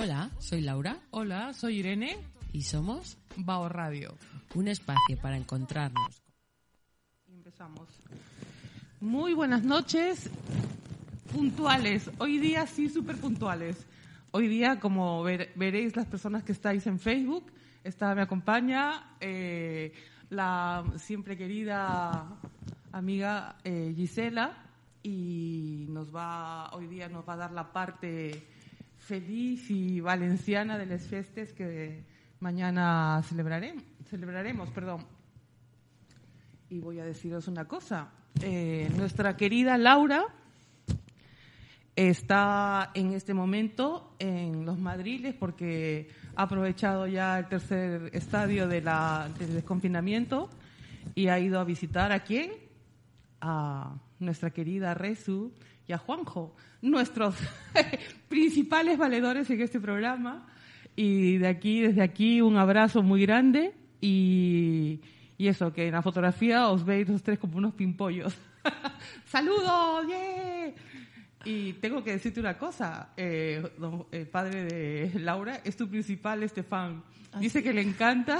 Hola, soy Laura Hola, soy Irene, y somos Bao Radio. un espacio para encontrarnos. Y empezamos. Muy buenas noches, puntuales. Hoy día sí, súper puntuales. Hoy día, como ver- veréis las personas que estáis en Facebook, está, me acompaña eh, la siempre querida amiga eh, Gisela y nos va, hoy día nos va a dar la parte feliz y valenciana de las fiestas que mañana celebraremos. celebraremos perdón. Y voy a deciros una cosa. Eh, nuestra querida Laura está en este momento en los Madriles porque ha aprovechado ya el tercer estadio de la, del desconfinamiento y ha ido a visitar a quién? A nuestra querida Rezu y a Juanjo, nuestros principales valedores en este programa. Y de aquí, desde aquí, un abrazo muy grande y, y eso, que en la fotografía os veis los tres como unos pimpollos. ¡Saludos! ¡Yeah! Y tengo que decirte una cosa, eh, don- el padre de Laura es tu principal este fan. Dice que le encanta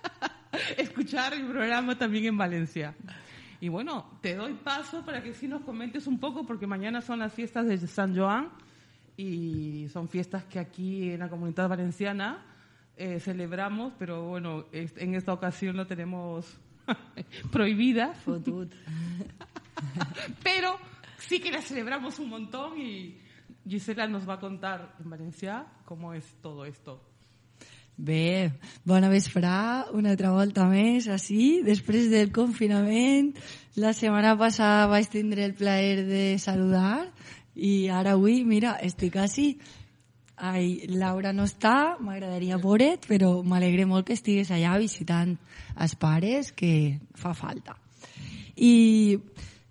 escuchar el programa también en Valencia. Y bueno, te doy paso para que sí nos comentes un poco, porque mañana son las fiestas de San Joan y son fiestas que aquí en la comunidad valenciana eh, celebramos, pero bueno, en esta ocasión lo tenemos prohibidas pero sí que la celebramos un montón y Gisela nos va a contar en Valencia cómo es todo esto. Bé, bona vesprà, una altra volta més, així, després del confinament. La setmana passada vaig tindre el plaer de saludar i ara avui, mira, estic així. Ai, Laura no està, m'agradaria veure't, però m'alegre molt que estigues allà visitant els pares, que fa falta. I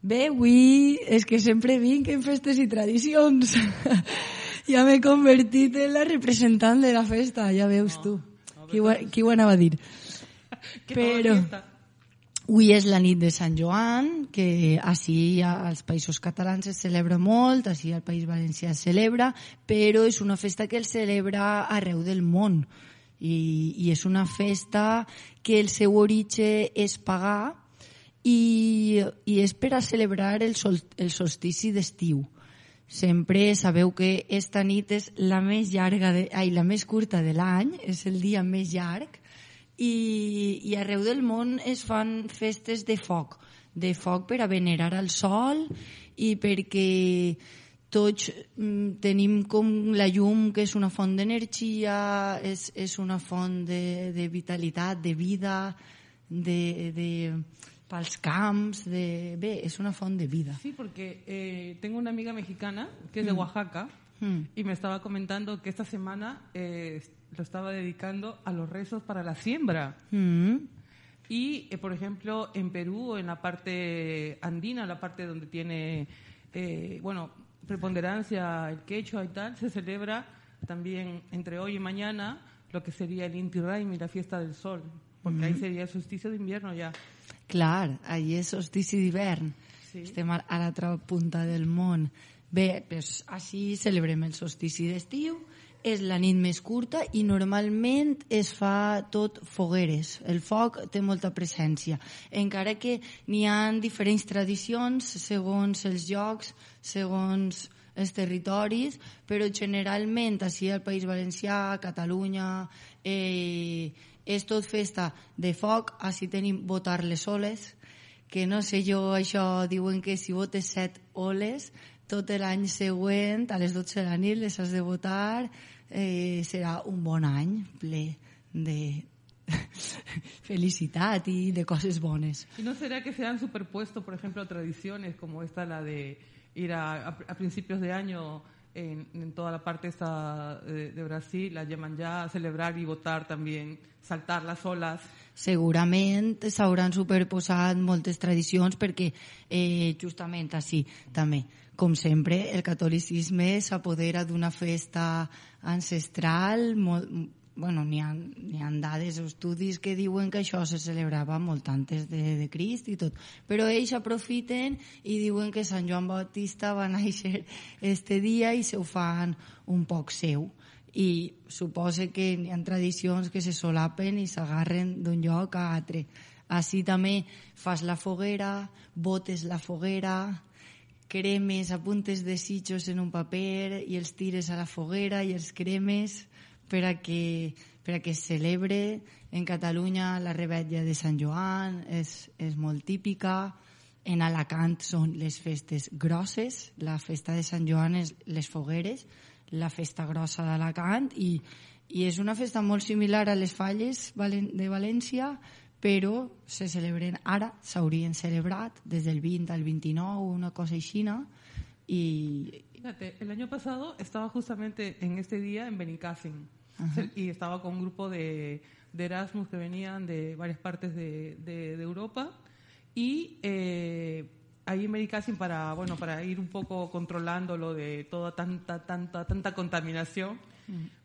bé, avui és que sempre vinc en festes i tradicions. ja m'he convertit en la representant de la festa, ja veus tu. Qui ho, qui ho anava a dir? Però- Avui és la nit de Sant Joan, que així als països catalans es celebra molt, així al País Valencià es celebra, però és una festa que el celebra arreu del món. I, i és una festa que el seu origen és pagà i, i és per a celebrar el, sol, el solstici d'estiu. Sempre sabeu que esta nit és la més llarga, de, ai, la més curta de l'any, és el dia més llarg, i, i arreu del món es fan festes de foc, de foc per a venerar el sol i perquè tots mm, tenim com la llum que és una font d'energia, és, és una font de, de vitalitat, de vida, de, de, pels camps, de... bé, és una font de vida. Sí, porque eh, tengo una amiga mexicana que es de Oaxaca Mm. y me estaba comentando que esta semana eh, lo estaba dedicando a los rezos para la siembra. Mm. Y, eh, por ejemplo, en Perú, en la parte andina, la parte donde tiene, eh, bueno, preponderancia el quechua y tal, se celebra también entre hoy y mañana lo que sería el Inti Raymi, la fiesta del sol, porque ahí sería el solsticio de invierno ya. Clar, allí és solstici d'hivern. Sí. Estem a a l'altra punta del món. Bé, doncs així celebrem el solstici d'estiu, és la nit més curta i normalment es fa tot fogueres. El foc té molta presència. Encara que n'hi ha diferents tradicions segons els llocs, segons els territoris, però generalment així al País Valencià, Catalunya, eh, és tot festa de foc, així tenim votar les oles, que no sé jo, això diuen que si votes set oles, tot l'any següent, a les 12 de la nit, les has de votar, eh, serà un bon any ple de felicitat i de coses bones. ¿Y no será que se han superpuesto, por ejemplo, tradiciones como esta, la de ir a, a- a principios de en, en toda la parte esta de, de Brasil, la llaman ya a celebrar y votar también, saltar las olas? Segurament s'hauran superposat moltes tradicions perquè eh, justament així també, com sempre, el catolicisme s'apodera d'una festa ancestral molt, bueno, n'hi ha, ha dades o estudis que diuen que això se celebrava molt antes de, de Crist i tot. Però ells aprofiten i diuen que Sant Joan Bautista va néixer este dia i se ho fan un poc seu. I suposa que hi ha tradicions que se solapen i s'agarren d'un lloc a altre. Així també fas la foguera, botes la foguera, cremes, apuntes desitjos en un paper i els tires a la foguera i els cremes per a que, per a que es celebre. En Catalunya la rebetlla de Sant Joan és, és molt típica. En Alacant són les festes grosses. La festa de Sant Joan és les fogueres, la festa grossa d'Alacant i, i és una festa molt similar a les falles de València, però se celebren ara, s'haurien celebrat des del 20 al 29, una cosa aixina, y... Fíjate, el año pasado estaba justamente en este día en Benicassim y estaba con un grupo de, de, Erasmus que venían de varias partes de, de, de Europa y eh, ahí en Benicassim para, bueno, para ir un poco controlando lo de toda tanta, tanta, tanta contaminación,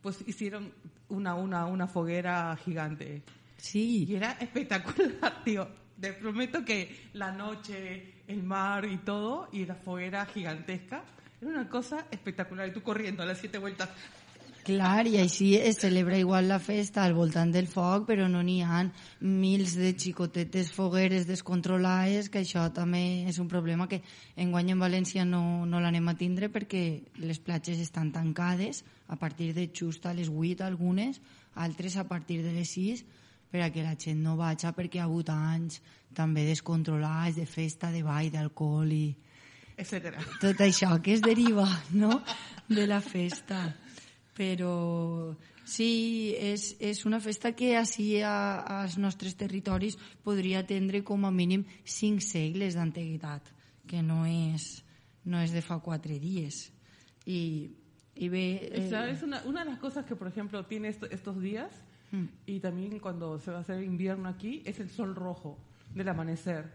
pues hicieron una, una, una foguera gigante. Sí. Y era espectacular, tío. Te prometo que la noche, el mar y todo, y la foguera gigantesca, era una cosa espectacular. Y tú corriendo a las siete vueltas. Clar, i així es celebra igual la festa al voltant del foc, però no n'hi ha mils de xicotetes fogueres descontrolades, que això també és un problema que enguany en València no, no l'anem a tindre perquè les platges estan tancades a partir de just a les 8 algunes, altres a partir de les 6, per a que la gent no vagi perquè ha hagut anys també descontrolats de festa, de ball, d'alcohol i... Etcètera. Tot això que es deriva, no?, de la festa. Però sí, és, és una festa que així a, als nostres territoris podria tindre com a mínim cinc segles d'antiguitat, que no és, no és de fa quatre dies. I, y ve... Eh... ¿Sabes? Una, una de las cosas que, por ejemplo, tiene esto, estos días Mm. Y también cuando se va a hacer invierno aquí es el sol rojo del amanecer.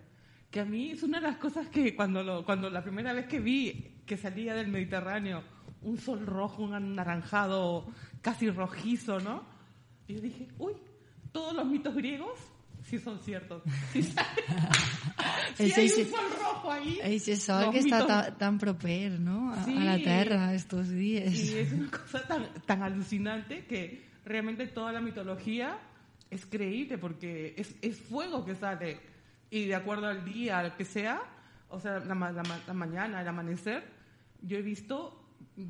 Que a mí es una de las cosas que cuando, lo, cuando la primera vez que vi que salía del Mediterráneo un sol rojo, un anaranjado casi rojizo, ¿no? Y yo dije, uy, todos los mitos griegos sí son ciertos. Sí, sí hay un sol rojo ahí. Ese sol que mitos... está tan, tan proper, ¿no? A, sí. a, la Tierra estos días. Y es una cosa tan, tan alucinante que realmente toda la mitología es creíble porque es, es fuego que sale y de acuerdo al día, al que sea, o sea, la, la, la, mañana, el amanecer, yo he visto,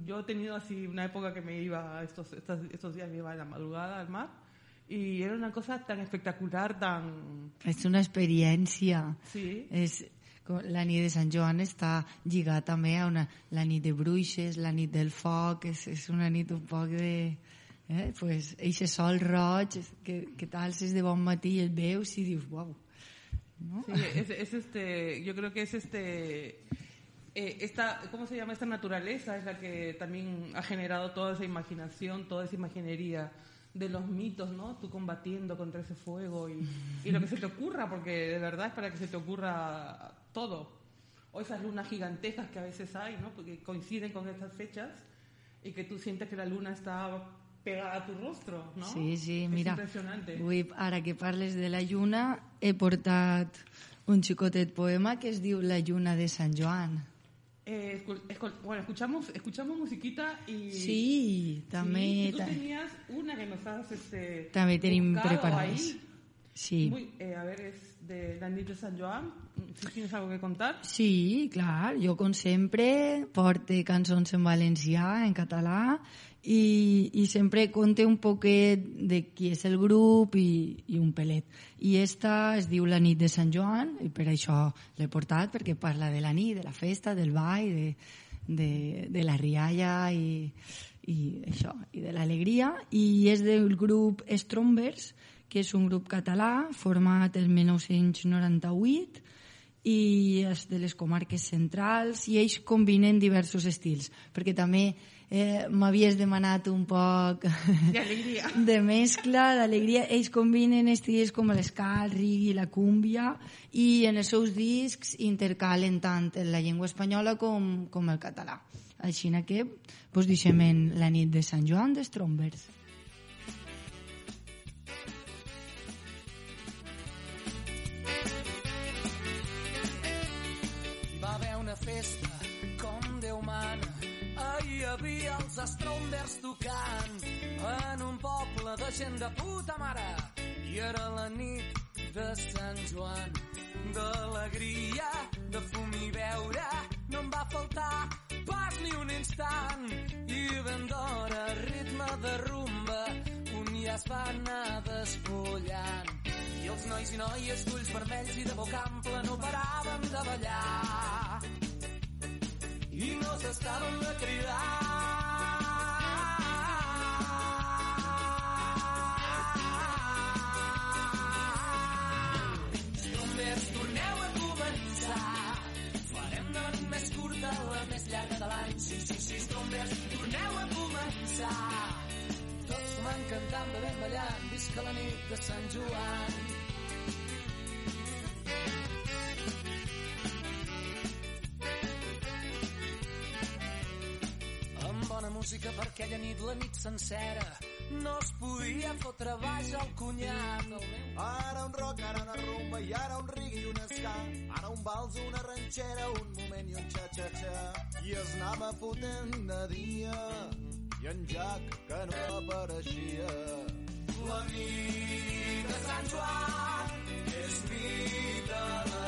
yo he tenido así una época que me iba, estos, estos, estos días me iba a la madrugada al mar y era una cosa tan espectacular, tan... És una experiència. Sí. És, la nit de Sant Joan està lligada també a una, la nit de bruixes, la nit del foc, és, és una nit un poc de eh? pues, eixe sol roig que, que t'alces de bon matí i el veus i dius, uau. ¿no? Sí, es, es, este, yo creo que es este, eh, esta, ¿cómo se llama? Esta naturaleza es la que también ha generado toda esa imaginación, toda esa imaginería de los mitos, ¿no? Tú combatiendo contra ese fuego y, y lo que se te ocurra, porque de verdad es para que se te ocurra todo. O esas lunas gigantescas que a veces hay, ¿no? Porque coinciden con estas fechas y que tú sientes que la luna está pegada a tu rostro, no? Sí, sí, és mira, impressionante. avui, ara que parles de la lluna, he portat un xicotet poema que es diu La lluna de Sant Joan. Eh, bueno, escuchamos, escuchamos musiquita y... Sí, també... Sí, tú tenías una que nos has este, també tenim buscado preparades. ahí. Sí. Muy, eh, a ver, es de la nit de Sant Joan. Si tienes algo que contar. Sí, clar, jo com sempre porte cançons en valencià, en català i, i sempre conte un poquet de qui és el grup i, i un pelet. I esta es diu La nit de Sant Joan i per això l'he portat perquè parla de la nit, de la festa, del ball, de, de, de la rialla i, i això, i de l'alegria i és del grup Strombers que és un grup català format el 1998 i és de les comarques centrals i ells combinen diversos estils perquè també eh, m'havies demanat un poc de mescla, d'alegria. Ells combinen estils com l'esca, el rigui, la cúmbia i en els seus discs intercalen tant la llengua espanyola com, com el català. Així que pues, deixem en la nit de Sant Joan de Strombers. Festa, com Déu mana. Ahir hi havia els Strombers tocant en un poble de gent de puta mare. I era la nit de Sant Joan, d'alegria, de fum i beure, no em va faltar pas ni un instant. I ben d'hora, ritme de rumba, un ja es va anar despullant. I els nois i noies d'ulls vermells i de boca ampla no paraven de ballar. I no s'estaven de. Trombers, torneu a començar. Farem de nit més curta la més llarga de l'any. Sí, sí, sí, trombers, torneu a començar. Tots fumant, cantant, bevent, ballant, visca la nit de Sant Joan. Aquella nit, la nit sencera, no es podia fotre baix al cunyat. El meu Ara un rock, ara una rumba i ara un reggae i un ska. Ara un vals, una ranxera, un moment i un xa-xa-xa. I es anava fotent de dia i en Jack que no apareixia. La nit de Sant Joan és nit d'alegria.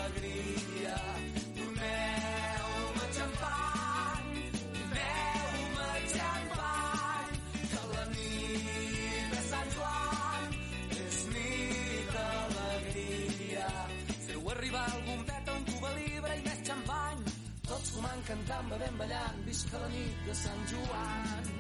Fumant, cantant, bevent, ballant, visca la nit de Sant Joan.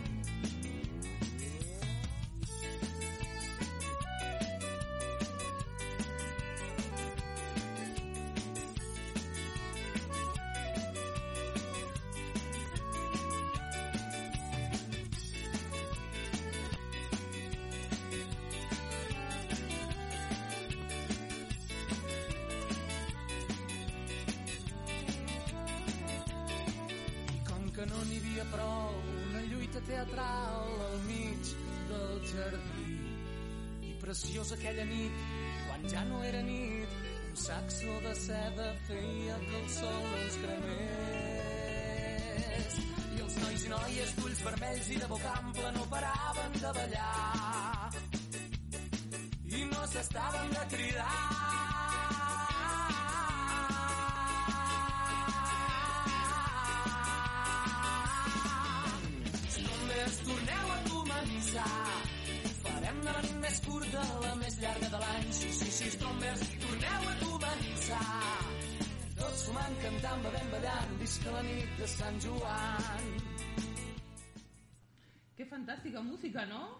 Tots fumant, cantant, bevent, ballant, visca la nit de Sant Joan. Qué fantástica música, ¿no?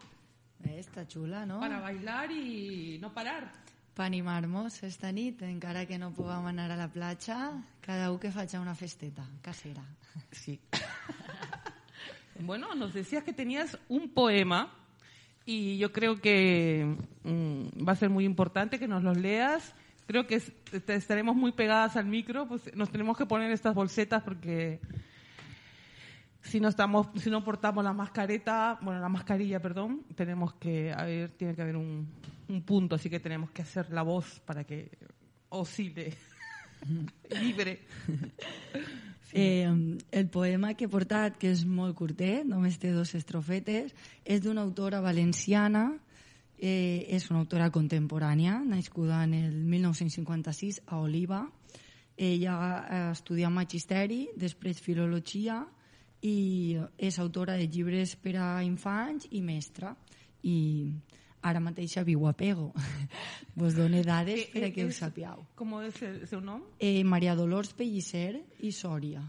Eh, està xula, no? Para bailar y no parar. Per animar-nos esta nit, encara que no puguem anar a la platja, cada un que faci una festeta casera. Sí. bueno, nos decías que tenías un poema y yo creo que mm, va a ser muy importante que nos los leas. Creo que estaremos muy pegadas al micro, pues nos tenemos que poner estas bolsetas porque si no estamos, si no portamos la mascareta, bueno, la mascarilla, perdón, tenemos que haber, tiene que haber un, un punto, así que tenemos que hacer la voz para que oscile libre. Eh, el poema que he portat, que és molt curtet, només té dos estrofetes, és d'una autora valenciana, eh, és una autora contemporània, nascuda en el 1956 a Oliva. Ella ha estudiat magisteri, després filologia, i és autora de llibres per a infants i mestra. I ara mateix viu a Pego. Vos dono dades per a que ho Es- sapiau. ¿Cómo es el, su nombre? Eh, Maria Dolors Pellicer i Sòria.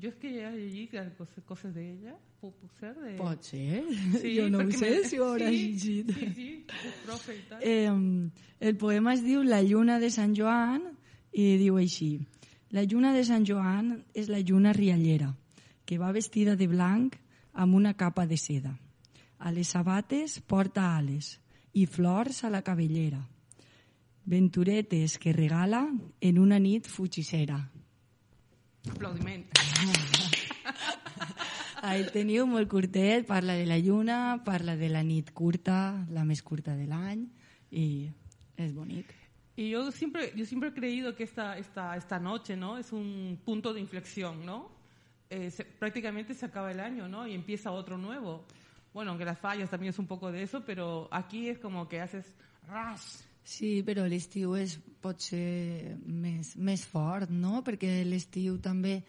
Yo es que ya allí que cosas, cosas de ella, puedo ser de... Pot ser. Sí, jo no ho sé si ho haurà sí, llegit. Sí, sí, és profe i tal. Eh, el poema es diu La lluna de Sant Joan i diu així. La lluna de Sant Joan és la lluna riallera, que va vestida de blanc amb una capa de seda. A les sabates porta ales i flors a la cabellera. Venturetes que regala en una nit fugissera. Aplaudiment. Ahí teniu molt curtet, parla de la lluna, parla de la nit curta, la més curta de l'any, i és bonic. Y yo siempre, yo siempre he creído que esta, esta, esta noche, ¿no? Es un punto de inflexión, ¿no? Eh, se- prácticamente se acaba el año, ¿no? Y empieza otro nuevo. Bueno, aunque las fallas también es un poco de eso, pero aquí es como que haces ras. Sí, però l'estiu és, pot ser més, més fort, no? Perquè l'estiu també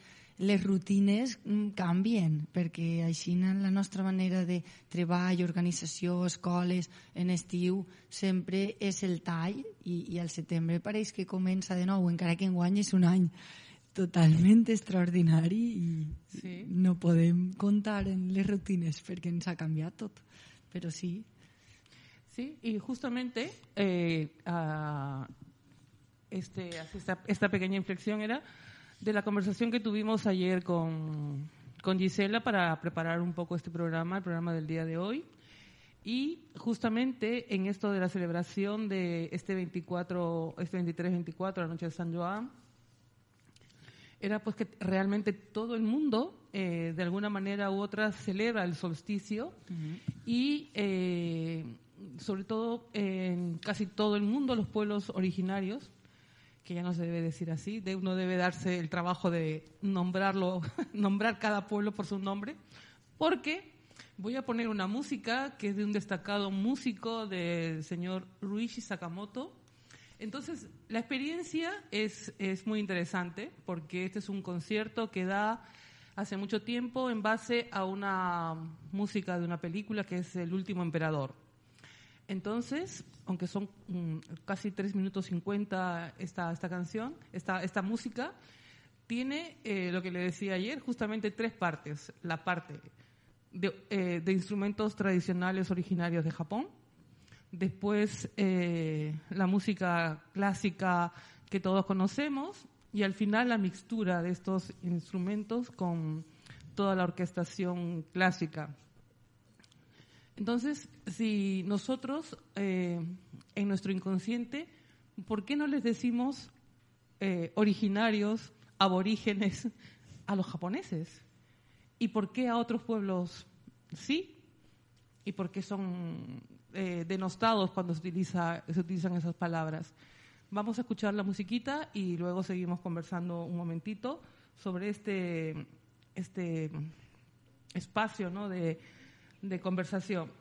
les rutines mm, canvien, perquè així la nostra manera de treball, organització, escoles, en estiu sempre és el tall i, i al setembre pareix que comença de nou, encara que enguany és un any totalment extraordinari i Sí. no podem comptar en les rutines perquè ens ha canviat tot. Però sí, Sí, y justamente eh, ah, este, esta, esta pequeña inflexión era de la conversación que tuvimos ayer con, con Gisela para preparar un poco este programa, el programa del día de hoy. Y justamente en esto de la celebración de este 24, este 23-24, la noche de San Joan, era pues que realmente todo el mundo, eh, de alguna manera u otra, celebra el solsticio y eh, sobre todo en casi todo el mundo los pueblos originarios, que ya no se debe decir así, de uno debe darse el trabajo de nombrarlo, nombrar cada pueblo por su nombre, porque voy a poner una música que es de un destacado músico del señor Ruichi Sakamoto, entonces, la experiencia es, es muy interesante porque este es un concierto que da hace mucho tiempo en base a una música de una película que es El último emperador. Entonces, aunque son mm, casi 3 minutos 50 esta, esta canción, esta, esta música, tiene eh, lo que le decía ayer, justamente tres partes. La parte de, eh, instrumentos tradicionales originarios de Japón, después eh, la música clásica que todos conocemos y al final la mixtura de estos instrumentos con toda la orquestación clásica. Entonces, si nosotros eh, en nuestro inconsciente, ¿por qué no les decimos eh, originarios, aborígenes a los japoneses? ¿Y por qué a otros pueblos sí? ¿Y por qué son eh, denostados cuando se, se utilizan esas palabras? Vamos a escuchar la musiquita y luego seguimos conversando un momentito sobre este, este espacio ¿no? de, de conversación.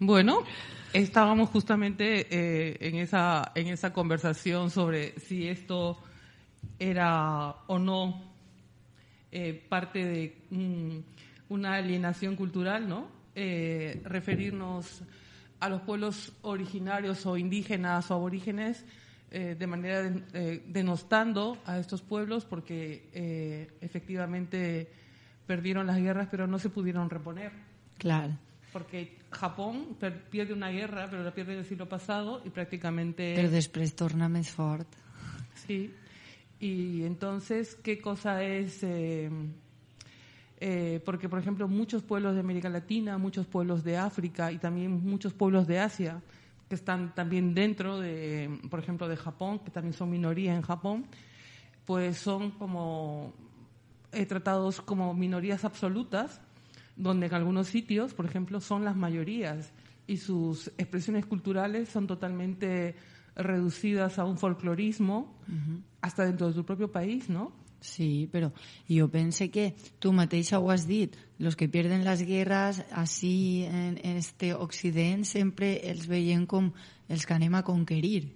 Bueno, estábamos justamente eh, en esa en esa conversación sobre si esto era o no eh, parte de mm, una alienación cultural, ¿no? Eh, referirnos a los pueblos originarios o indígenas o aborígenes eh, de manera de- eh, denostando a estos pueblos porque eh, efectivamente perdieron las guerras pero no se pudieron reponer. Clar. Porque Japón pierde una guerra, pero la pierde en el siglo pasado y prácticamente... Però després torna fort. Sí. Y entonces, ¿qué cosa es? eh, eh, porque, por ejemplo, muchos pueblos de América Latina, muchos pueblos de África y también muchos pueblos de Asia, que están también dentro de, por ejemplo, de Japón, que también son minoría en Japón, pues son como eh, tratados como minorías absolutas, donde en algunos sitios, por ejemplo, son las mayorías y sus expresiones culturales son totalmente reducidas a un folclorismo, hasta dentro de su propio país, ¿no? Sí, però jo pense que tu mateixa ho has dit, los que pierden les guerres així en, este Occident sempre els veiem com els que anem a conquerir.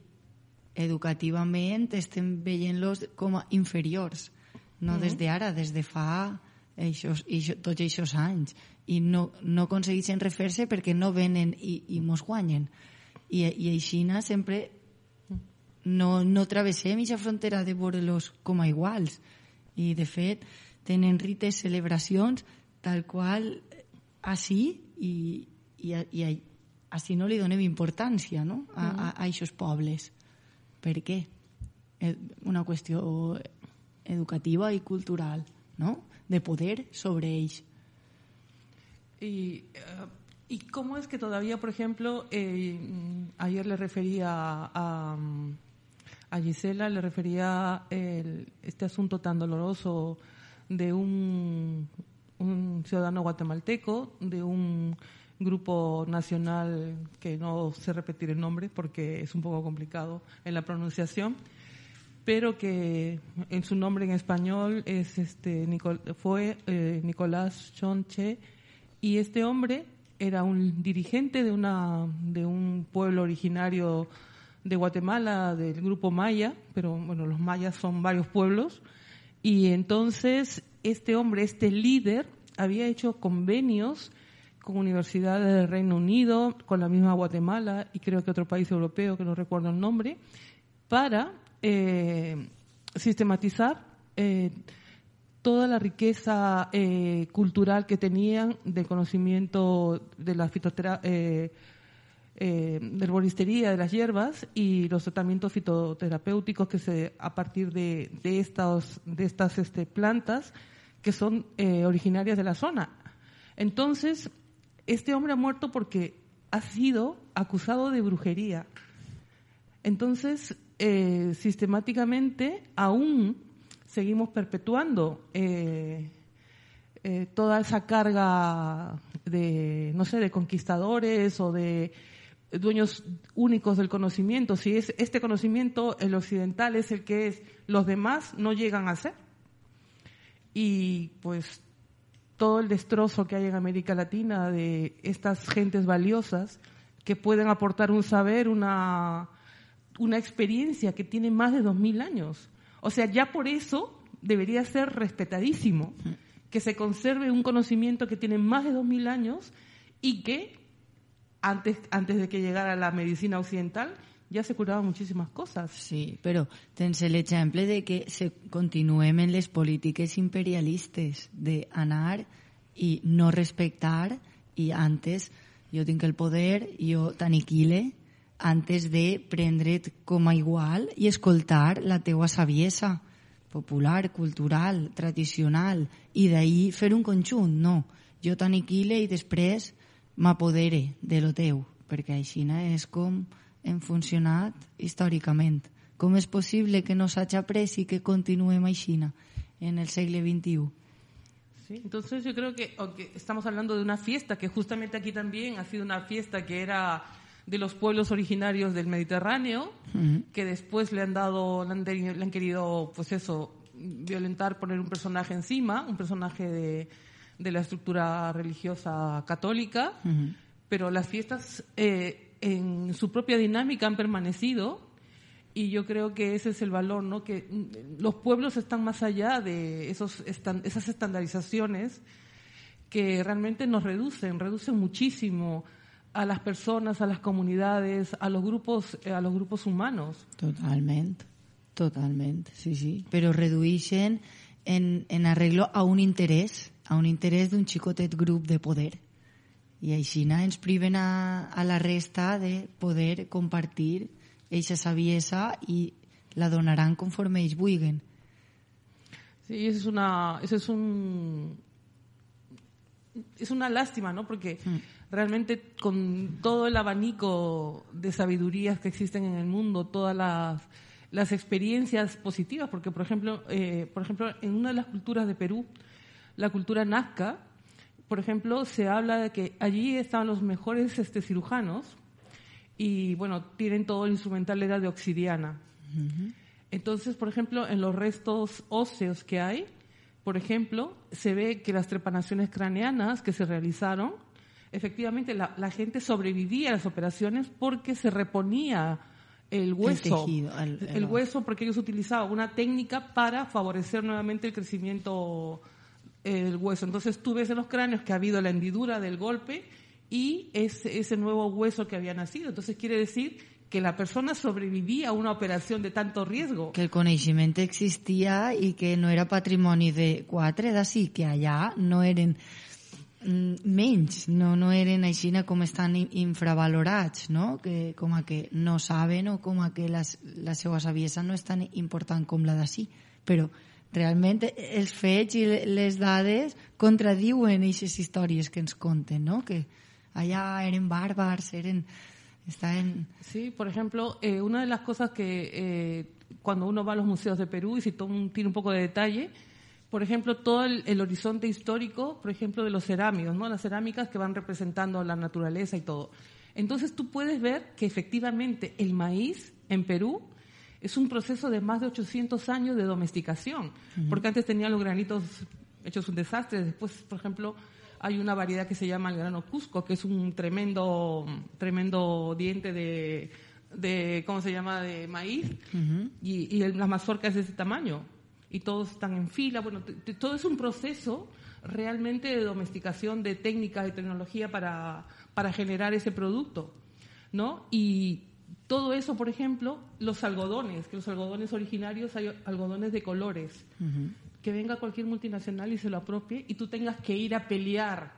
Educativament estem veient-los com a inferiors, no des d'ara, des de fa eixos, eixos, tots aquests anys. I no, no aconsegueixen refer-se perquè no venen i, i mos guanyen. I, i així sempre no, no travessem aquesta frontera de veure-los com a iguals. I, de fet, tenen rites, celebracions, tal qual així, i, i, i així no li donem importància no? a, a, a aquests pobles. Per què? Eh, Una qüestió educativa i cultural, no? De poder sobre ells. Y, eh, ¿Y cómo es que todavía, por ejemplo, eh, ayer le refería a, a Gisela, le refería el- este asunto tan doloroso de un, un ciudadano guatemalteco, de un grupo nacional que no sé repetir el nombre porque es un poco complicado en la pronunciación, pero que en su nombre en español es este Nicol- fue eh, Nicolás Chonche y este hombre era un dirigente de una de un pueblo originario de Guatemala del grupo Maya, pero bueno, los mayas son varios pueblos y entonces este hombre, este líder había hecho convenios con universidades del Reino Unido, con la misma Guatemala y creo que otro país europeo que no recuerdo el nombre, para eh, sistematizar eh, toda la riqueza eh, cultural que tenían de conocimiento de la fitoterapia, eh, de herboristería de las hierbas y los tratamientos fitoterapéuticos que se a partir de, de estas de estas este, plantas que son originarias de la zona. Entonces, este hombre ha muerto porque ha sido acusado de brujería. Entonces, eh, sistemáticamente, aún seguimos perpetuando eh, eh, toda esa carga de, no sé, de conquistadores o de dueños únicos del conocimiento. Si es este conocimiento, el occidental es el que es, los demás no llegan a ser. Y pues todo el destrozo que hay en América Latina de estas gentes valiosas que pueden aportar un saber, una, una experiencia que tiene más de dos mil años. O sea, ya por eso debería ser respetadísimo que se conserve un conocimiento que tiene más de dos mil años y que antes, antes de que llegara la medicina occidental ya se curaban muchísimas cosas. Sí, però tens l'exemple de que se continuem en les polítiques imperialistes d'anar i no respectar i antes jo tinc el poder, jo t'aniquile antes de prendre't com a igual i escoltar la teua saviesa popular, cultural, tradicional i d'ahir fer un conjunt, no. Jo t'aniquile i després m'apodere de lo teu, perquè així és com hem funcionat històricament. Com és possible que no s'hagi après i que continuem així en el segle XXI? Sí, entonces yo creo que aunque estamos hablando de una fiesta que justamente aquí también ha sido una fiesta que era de los pueblos originarios del Mediterráneo, que después le han dado, le han, teni- le han querido, pues eso, violentar, poner un personaje encima, un personaje de, de la estructura religiosa católica, pero las fiestas eh, en su propia dinámica han permanecido y yo creo que ese es el valor, ¿no? Que mm, los pueblos están más allá de esos estan- esas estandarizaciones que realmente nos reducen, reducen muchísimo a las personas, a las comunidades, a los grupos, eh, a los grupos humanos. Totalment, totalment, sí, sí. Però redueixen en, en arreglo a un interès, a un interès d'un xicotet grup de poder. I així ens priven a, a la resta de poder compartir eixa saviesa i la donaran conforme ells vulguen. Sí, eso es una, eso es un, es una lástima, ¿no? Porque realmente con todo el abanico de sabidurías que existen en el mundo, todas las, las experiencias positivas, porque por ejemplo, eh, por ejemplo, en una de las culturas de Perú, la cultura nazca, por ejemplo, se habla de que allí estaban los mejores este, cirujanos y bueno, tienen todo el instrumental era de obsidiana. Entonces, por ejemplo, en los restos óseos que hay, por ejemplo, se ve que las trepanaciones craneanas que se realizaron, efectivamente la, la gente sobrevivía a las operaciones porque se reponía el hueso. tejido, el- hueso porque ellos utilizaban una técnica para favorecer nuevamente el crecimiento eh, del hueso. Entonces tú ves en los cráneos que ha habido la hendidura del golpe y ese, ese nuevo hueso que había nacido. Entonces quiere decir que la persona sobrevivía a una operación de tanto riesgo. Que el coneixement existia i que no era patrimoni de quatre d'ací, que allà no eren mm, menys, no, no eren així com estan in- infravalorats, no? que, com a que no saben o com a que la, la seva saviesa no és tan important com la d'ací. Però realment els fets i le- les dades contradiuen aquestes històries que ens conten, no? que allà eren bàrbars, eren... Estaven... Sí, por ejemplo, eh, una de las cosas que eh, cuando uno va a los museos de Perú y si tiene un poco de detalle, por ejemplo, todo el, el horizonte histórico, por ejemplo, de los cerámicos, ¿no? Las cerámicas que van representando la naturaleza y todo. Entonces tú puedes ver que efectivamente el maíz en Perú es un proceso de más de 800 años de domesticación, porque antes tenían los granitos hechos un desastre, después, por ejemplo, hay una variedad que se llama el grano Cusco, que es un tremendo, tremendo diente de, de ¿cómo se llama?, de maíz, y, y el- la mazorca es de ese tamaño, y todos están en fila, bueno, todo es un proceso realmente de domesticación de técnicas y tecnología para, para generar ese producto, ¿no? Y todo eso, por ejemplo, los algodones, que los algodones originarios hay algodones de colores, que venga cualquier multinacional y se lo apropie y tú tengas que ir a pelear,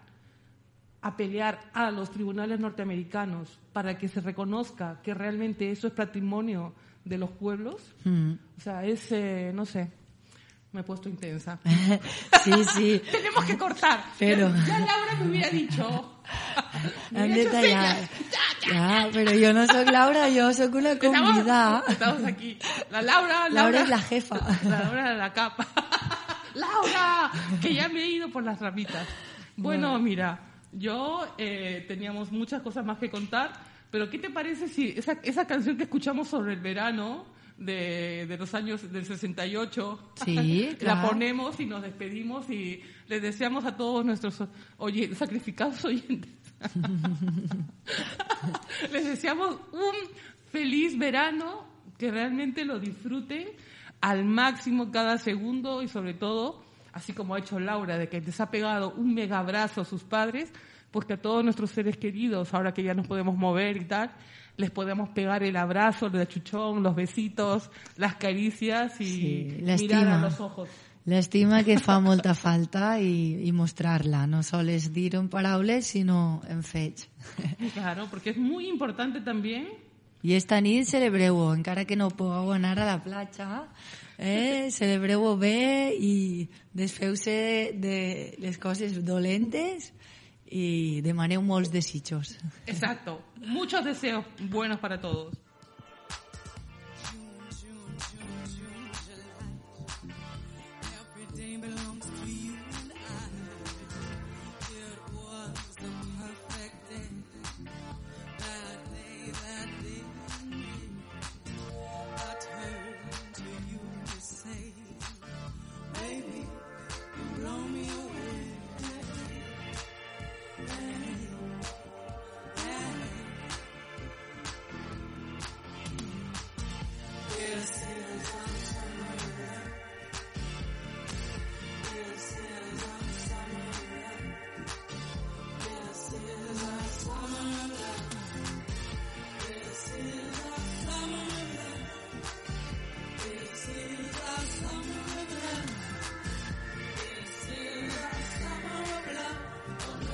a pelear a los tribunales norteamericanos para que se reconozca que realmente eso es patrimonio de los pueblos. O sea, es, eh, no sé, me he puesto intensa. Sí, sí. Tenemos que cortar. Pero- Ya, ya Laura me hubiera dicho. Me hubiera hecho señas. Ja, però jo no sóc Laura, jo sóc una convidada. estamos aquí. La Laura, Laura. Laura es la jefa. La Laura de la capa. ¡Laura! Que ya me he ido por las ramitas. Bueno, mira, yo eh, teníamos muchas cosas más que contar, pero ¿qué te parece si esa, esa canción que escuchamos sobre el verano de, de los años del 68 Sí, la ponemos y nos despedimos y les deseamos a todos nuestros oye- sacrificados oyentes. Les deseamos un feliz verano, que realmente lo disfruten al máximo cada segundo y sobre todo, así como ha hecho Laura, de que les ha pegado un mega abrazo a sus padres, pues que a todos nuestros seres queridos, ahora que ya nos podemos mover y tal, les podemos pegar el abrazo, el achuchón, los besitos, las caricias y Sí, mirar a los ojos. L'estima que fa molta falta i, i mostrar-la. No sols dir en paraules, sinó en fets. Claro, porque es muy importante también I esta nit celebreu-ho, encara que no pugueu anar a la platja, eh? celebreu-ho bé i desfeu-se de les coses dolentes i demaneu molts desitjos. Exacto. Muchos deseos buenos para todos.